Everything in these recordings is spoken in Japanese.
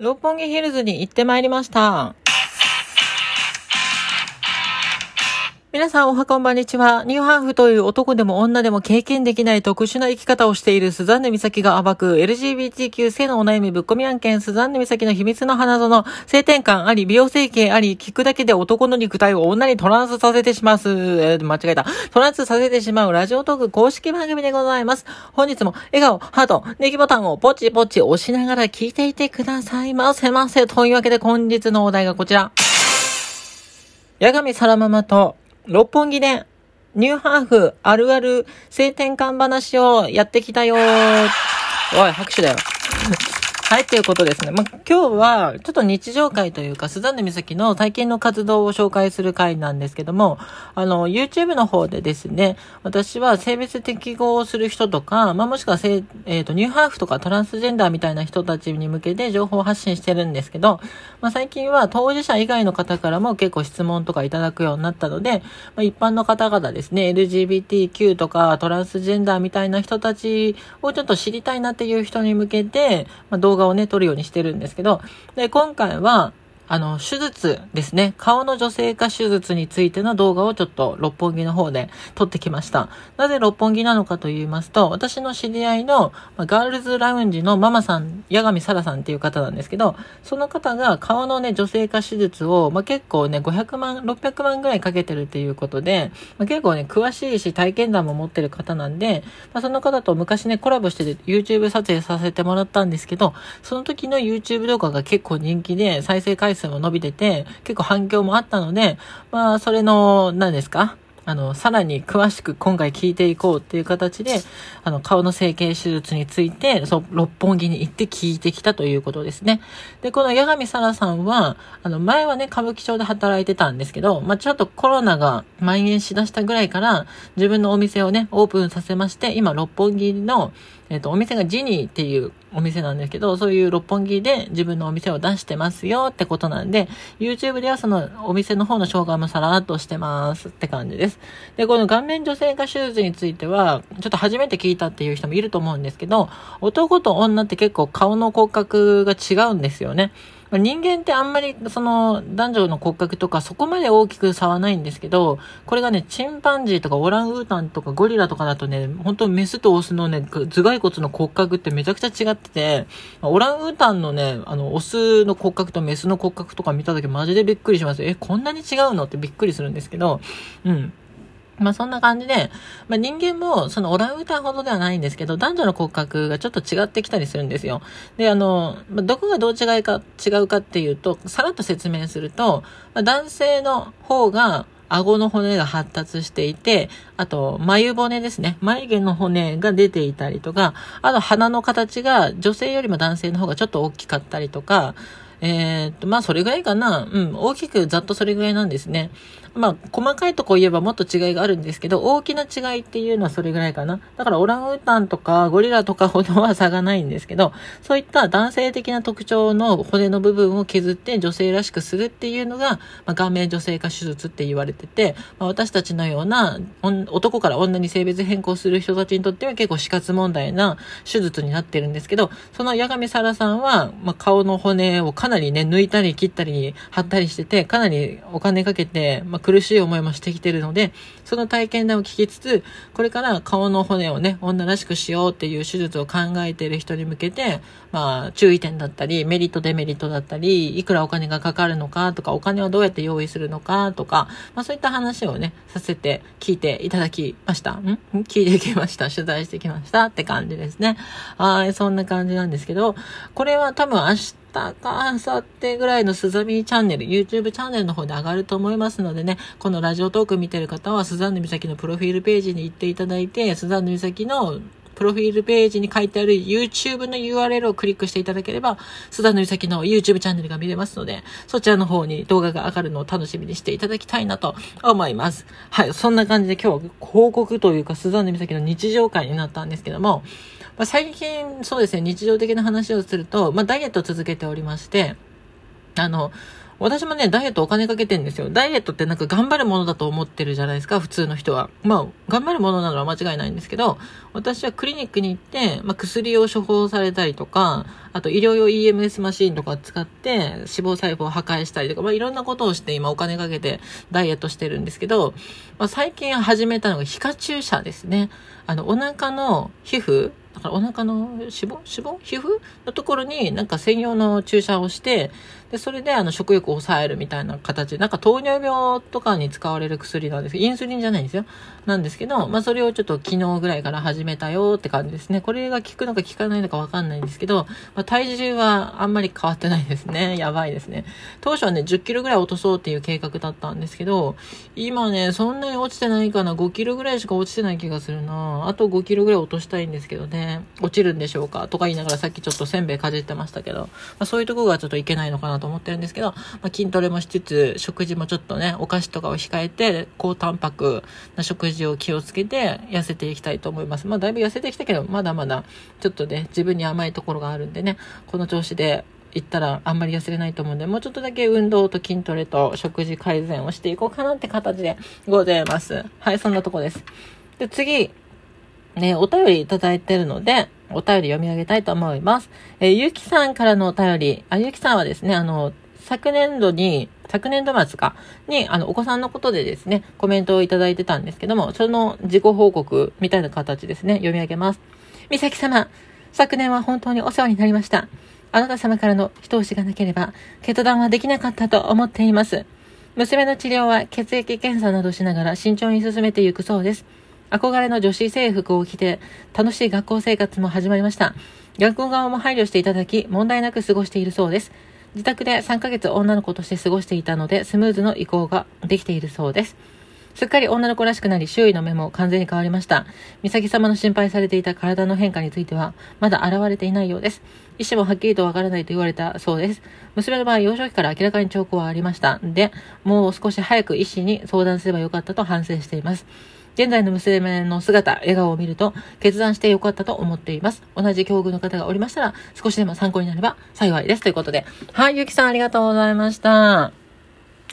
六本木ヒルズに行ってまいりました。皆さんおはこんばんにちは。ニューハーフという男でも女でも経験できない特殊な生き方をしているスザンヌ美咲が暴く LGBTQ 性のお悩みぶっ込み案件スザンヌ美咲の秘密の花園性転換あり美容整形あり聞くだけで男の肉体を女にトランスさせてします。えー間違えた。トランスさせてしまうラジオトーク公式番組でございます。本日も笑顔、ハート、ネギボタンをポチポチ押しながら聞いていてくださいませませ。というわけで本日のお題がこちら。八神サラママと六本木でニューハーフあるある性転換話をやってきたよおい、拍手だよ。はい、ということですね。まあ、今日は、ちょっと日常会というか、スザンヌ美咲の体験の活動を紹介する会なんですけども、あの、YouTube の方でですね、私は性別適合をする人とか、まあ、もしくは、えっ、と、ニューハーフとかトランスジェンダーみたいな人たちに向けて情報発信してるんですけど、まあ、最近は当事者以外の方からも結構質問とかいただくようになったので、まあ、一般の方々ですね、LGBTQ とかトランスジェンダーみたいな人たちをちょっと知りたいなっていう人に向けて、まあ、動画画をね、撮るようにしてるんですけど、で、今回は、あの、手術ですね。顔の女性化手術についての動画をちょっと六本木の方で撮ってきました。なぜ六本木なのかと言いますと、私の知り合いのガールズラウンジのママさん、八神沙羅さんっていう方なんですけど、その方が顔のね、女性化手術を、まあ、結構ね、500万、600万ぐらいかけてるっていうことで、まあ、結構ね、詳しいし体験談も持ってる方なんで、まあ、その方と昔ね、コラボして YouTube 撮影させてもらったんですけど、その時の YouTube 動画が結構人気で、再生回数も伸びてて、結構反響もあったので、まあ、それの、何ですか？あの、さらに詳しく今回聞いていこうっていう形で、あの、顔の整形手術について、そう、六本木に行って聞いてきたということですね。で、この八神沙羅さんは、あの、前はね、歌舞伎町で働いてたんですけど、まあ、ちょっとコロナが蔓延しだしたぐらいから、自分のお店をね、オープンさせまして、今、六本木の、えっ、と、お店がジニーっていうお店なんですけど、そういう六本木で自分のお店を出してますよってことなんで、YouTube ではそのお店の方の紹介もさらっとしてますって感じです。で、この顔面女性化手術については、ちょっと初めて聞いたっていう人もいると思うんですけど、男と女って結構顔の骨格が違うんですよね。人間ってあんまりその男女の骨格とかそこまで大きく差はないんですけど、これがね、チンパンジーとかオランウータンとかゴリラとかだとね、本当メスとオスのね、頭蓋骨の骨格ってめちゃくちゃ違ってて、オランウータンのね、あの、オスの骨格とメスの骨格とか見た時マジでびっくりします。え、こんなに違うの？ってびっくりするんですけど、うん。まあそんな感じで、まあ人間もそのオランウータンほどではないんですけど、男女の骨格がちょっと違ってきたりするんですよ。で、あの、まあどこがどう違いか、違うかっていうと、さらっと説明すると、まあ男性の方が、顎の骨が発達していて、あと、眉骨ですね。眉毛の骨が出ていたりとか、あと鼻の形が女性よりも男性の方がちょっと大きかったりとか、えーっと、まあ、それぐらいかな。うん、大きくざっとそれぐらいなんですね。まあ、細かいとこ言えばもっと違いがあるんですけど、大きな違いっていうのはそれぐらいかな。だから、オランウータンとかゴリラとかほどは差がないんですけど、そういった男性的な特徴の骨の部分を削って女性らしくするっていうのが、まあ、顔面女性化手術って言われてて、まあ、私たちのような男から女に性別変更する人たちにとっては結構死活問題な手術になってるんですけど、その八神沙羅さんは、まあ、顔の骨をかなりね、抜いたり切ったり貼ったりしてて、かなりお金かけて、まあ、苦しい思いもしてきてるので、その体験談を聞きつつ、これから顔の骨をね、女らしくしようっていう手術を考えている人に向けて、まあ、注意点だったり、メリット、デメリットだったり、いくらお金がかかるのかとか、お金はどうやって用意するのかとか、まあ、そういった話をね、させて聞いていただきました。んん？聞いてきました。取材してきましたって感じですね。はい、そんな感じなんですけど、これは多分明日、か、明後日ぐらいのスザミチャンネル、YouTube チャンネルの方で上がると思いますのでね、このラジオトーク見てる方は、スザンヌ美咲のプロフィールページに行っていただいて、スザンヌ美咲のプロフィールページに書いてある YouTube の URL をクリックしていただければ、スザンヌ美咲の YouTube チャンネルが見れますので、そちらの方に動画が上がるのを楽しみにしていただきたいなと思います。はい、そんな感じで今日は広告というか、スザンヌ美咲の日常会になったんですけども、まあ、最近、そうですね、日常的な話をすると、まあ、ダイエットを続けておりまして、あの、私もね、ダイエットお金かけてんですよ。ダイエットってなんか頑張るものだと思ってるじゃないですか、普通の人は。まあ、頑張るものなのは間違いないんですけど、私はクリニックに行って、まあ、薬を処方されたりとか、あと医療用 EMS マシンとか使って脂肪細胞を破壊したりとか、まあ、いろんなことをして今お金かけてダイエットしてるんですけど、まあ、最近始めたのが皮下注射ですね。あの、お腹の皮膚、だからお腹の脂肪脂肪皮膚のところになんか専用の注射をして、で、それであの食欲を抑えるみたいな形なんか糖尿病とかに使われる薬なんですインスリンじゃないんですよ。なんですけど、まあそれをちょっと昨日ぐらいから始めたよって感じですね。これが効くのか効かないのかわかんないんですけど、まあ、体重はあんまり変わってないですね。やばいですね。当初はね、10キロぐらい落とそうっていう計画だったんですけど、今ね、そんなに落ちてないかな。5キロぐらいしか落ちてない気がするな。あと5キロぐらい落としたいんですけどね。落ちるんでしょうか？とか言いながらさっきちょっとせんべいかじってましたけど、まあ、そういうとこがちょっといけないのかななと思ってるんですけど、まあ、筋トレもしつつ、食事もちょっとね、お菓子とかを控えて、高タンパクな食事を気をつけて痩せていきたいと思います。まあ、だいぶ痩せてきたけど、まだまだちょっとね、自分に甘いところがあるんでね、この調子で行ったらあんまり痩せれないと思うんで、もうちょっとだけ運動と筋トレと食事改善をしていこうかなって形でございます。はい、そんなとこです。で、次、ね、お便りいただいてるので、お便り読み上げたいと思います。えー、ゆきさんからのお便り、あ、ゆきさんはですね、あの、昨年度に、昨年度末か、に、あの、お子さんのことでですね、コメントをいただいてたんですけども、その自己報告みたいな形ですね、読み上げます。みさき様、昨年は本当にお世話になりました。あなた様からの一押しがなければ、決断はできなかったと思っています。娘の治療は血液検査などしながら慎重に進めていくそうです。憧れの女子制服を着て、楽しい学校生活も始まりました。学校側も配慮していただき、問題なく過ごしているそうです。自宅で3ヶ月女の子として過ごしていたので、スムーズの移行ができているそうです。すっかり女の子らしくなり、周囲の目も完全に変わりました。美咲様の心配されていた体の変化については、まだ現れていないようです。医師もはっきりとわからないと言われたそうです。娘の場合、幼少期から明らかに兆候はありました。で、もう少し早く医師に相談すればよかったと反省しています。現在の娘の姿、笑顔を見ると、決断してよかったと思っています。同じ境遇の方がおりましたら、少しでも参考になれば幸いです。ということで。はい、ゆきさんありがとうございました。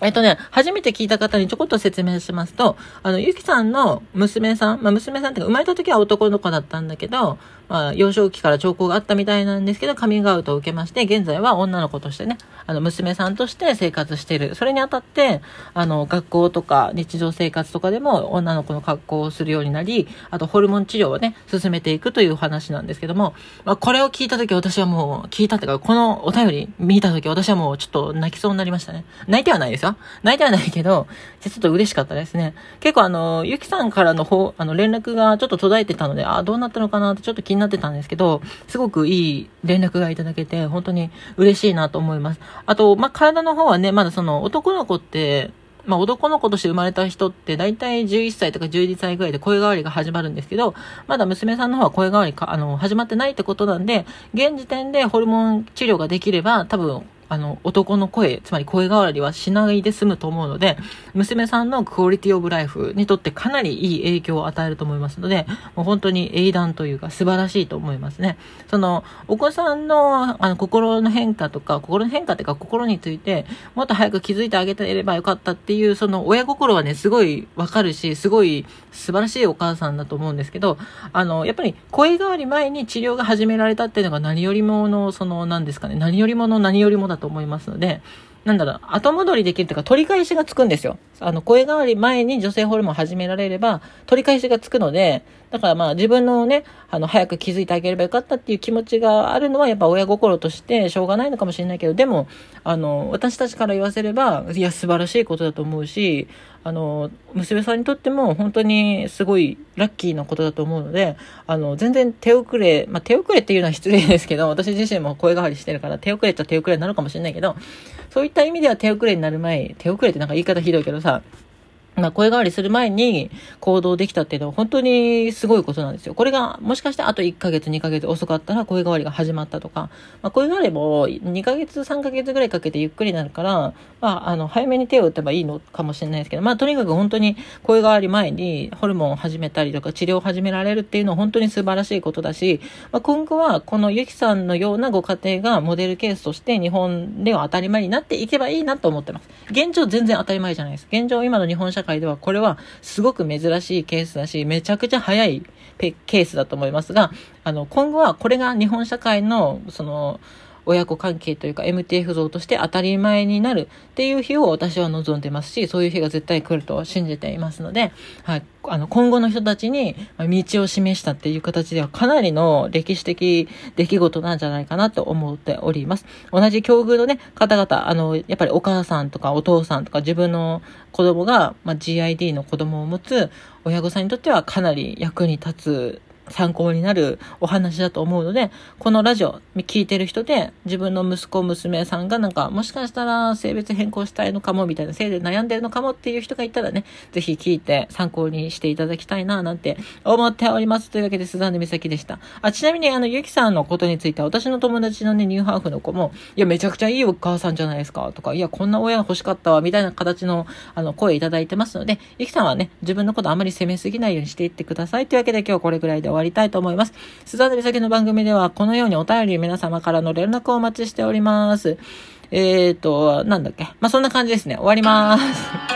えっとね、初めて聞いた方にちょこっと説明しますと、あの、ゆきさんの娘さん、まあ、娘さんっていうか、生まれた時は男の子だったんだけど、まあ、幼少期から兆候があったみたいなんですけど、カミングアウトを受けまして、現在は女の子としてね、あの、娘さんとして生活している。それにあたって、あの、学校とか日常生活とかでも女の子の格好をするようになり、あと、ホルモン治療をね、進めていくという話なんですけども、まあ、これを聞いた時私はもう、聞いたっていうか、このお便り見た時私はもうちょっと泣きそうになりましたね。泣いてはないですよ。泣いてはないけど、ちょっと嬉しかったですね。結構あの、ゆきさんからの方、あの、連絡がちょっと途絶えてたので、あ、どうなったのかなってちょっと気になってたんですけど、すごくいい連絡がいただけて、本当に嬉しいなと思います。あと、まあ、体の方はね、まだその男の子って、まあ、男の子として生まれた人って大体11歳とか12歳ぐらいで声変わりが始まるんですけど、まだ娘さんの方は声変わりか、あの、始まってないってことなんで、現時点でホルモン治療ができれば、多分、あの、男の声、つまり声変わりはしないで済むと思うので、娘さんのクオリティオブライフにとってかなりいい影響を与えると思いますので、もう本当に英断というか素晴らしいと思いますね。その、お子さんの、あの、心の変化とか、心の変化っていうか心について、もっと早く気づいてあげてればよかったっていう、その親心はね、すごいわかるし、すごい素晴らしいお母さんだと思うんですけど、あの、やっぱり声変わり前に治療が始められたっていうのが何よりもの、その、何ですかね、何よりもの何よりもだと思いますので、なんだろう、後戻りできるというか、取り返しがつくんですよ。あの、声変わり前に女性ホルモン始められれば、取り返しがつくので、だからまあ自分のね、あの、早く気づいてあげればよかったっていう気持ちがあるのは、やっぱ親心としてしょうがないのかもしれないけど、でも、あの、私たちから言わせれば、いや、素晴らしいことだと思うし、あの、娘さんにとっても本当にすごいラッキーなことだと思うので、あの、全然手遅れ、まあ、手遅れっていうのは失礼ですけど、私自身も声変わりしてるから手遅れっちゃ手遅れになるかもしれないけど、そういった意味では手遅れになる前、手遅れってなんか言い方ひどいけどさ、まあ、声変わりする前に行動できたっていうのは本当にすごいことなんですよ。これがもしかしてあと1ヶ月、2ヶ月遅かったら声変わりが始まったとか、まあ、声変わりも2ヶ月、3ヶ月ぐらいかけてゆっくりになるから、まあ、あの、早めに手を打てばいいのかもしれないですけど、まあ、とにかく本当に声変わり前にホルモンを始めたりとか治療を始められるっていうのは本当に素晴らしいことだし、まあ、今後はこのゆきさんのようなご家庭がモデルケースとして日本では当たり前になっていけばいいなと思ってます。現状全然当たり前じゃないです。現状今の日本社会ではこれはすごく珍しいケースだし、めちゃくちゃ早いケースだと思いますが、あの、今後はこれが日本社会の、その、親子関係というか MTF 像として当たり前になるっていう日を私は望んでますし、そういう日が絶対来ると信じていますので、はい、あの、今後の人たちに道を示したっていう形ではかなりの歴史的出来事なんじゃないかなと思っております。同じ境遇のね、方々、あの、やっぱりお母さんとかお父さんとか自分の子供が、まあ、GID の子供を持つ親御さんにとってはかなり役に立つ参考になるお話だと思うので、このラジオ聞いてる人で自分の息子、娘さんがなんかもしかしたら性別変更したいのかもみたいな、性で悩んでるのかもっていう人がいたらね、ぜひ聞いて参考にしていただきたいななんて思っております。というわけで、スザンヌ美咲でした。あ、ちなみにあの、ゆきさんのことについては私の友達のね、ニューハーフの子も、いや、めちゃくちゃいいお母さんじゃないですかとか、いや、こんな親欲しかったわ、みたいな形のあの、声いただいてますので、ゆきさんはね、自分のことあまり責めすぎないようにしていってください。というわけで今日はこれぐらいで終わりたいと思います。スザンヌ美咲の番組ではこのようにお便り皆様からの連絡をお待ちしております。えーと、なんだっけ？まあ、そんな感じですね。終わります。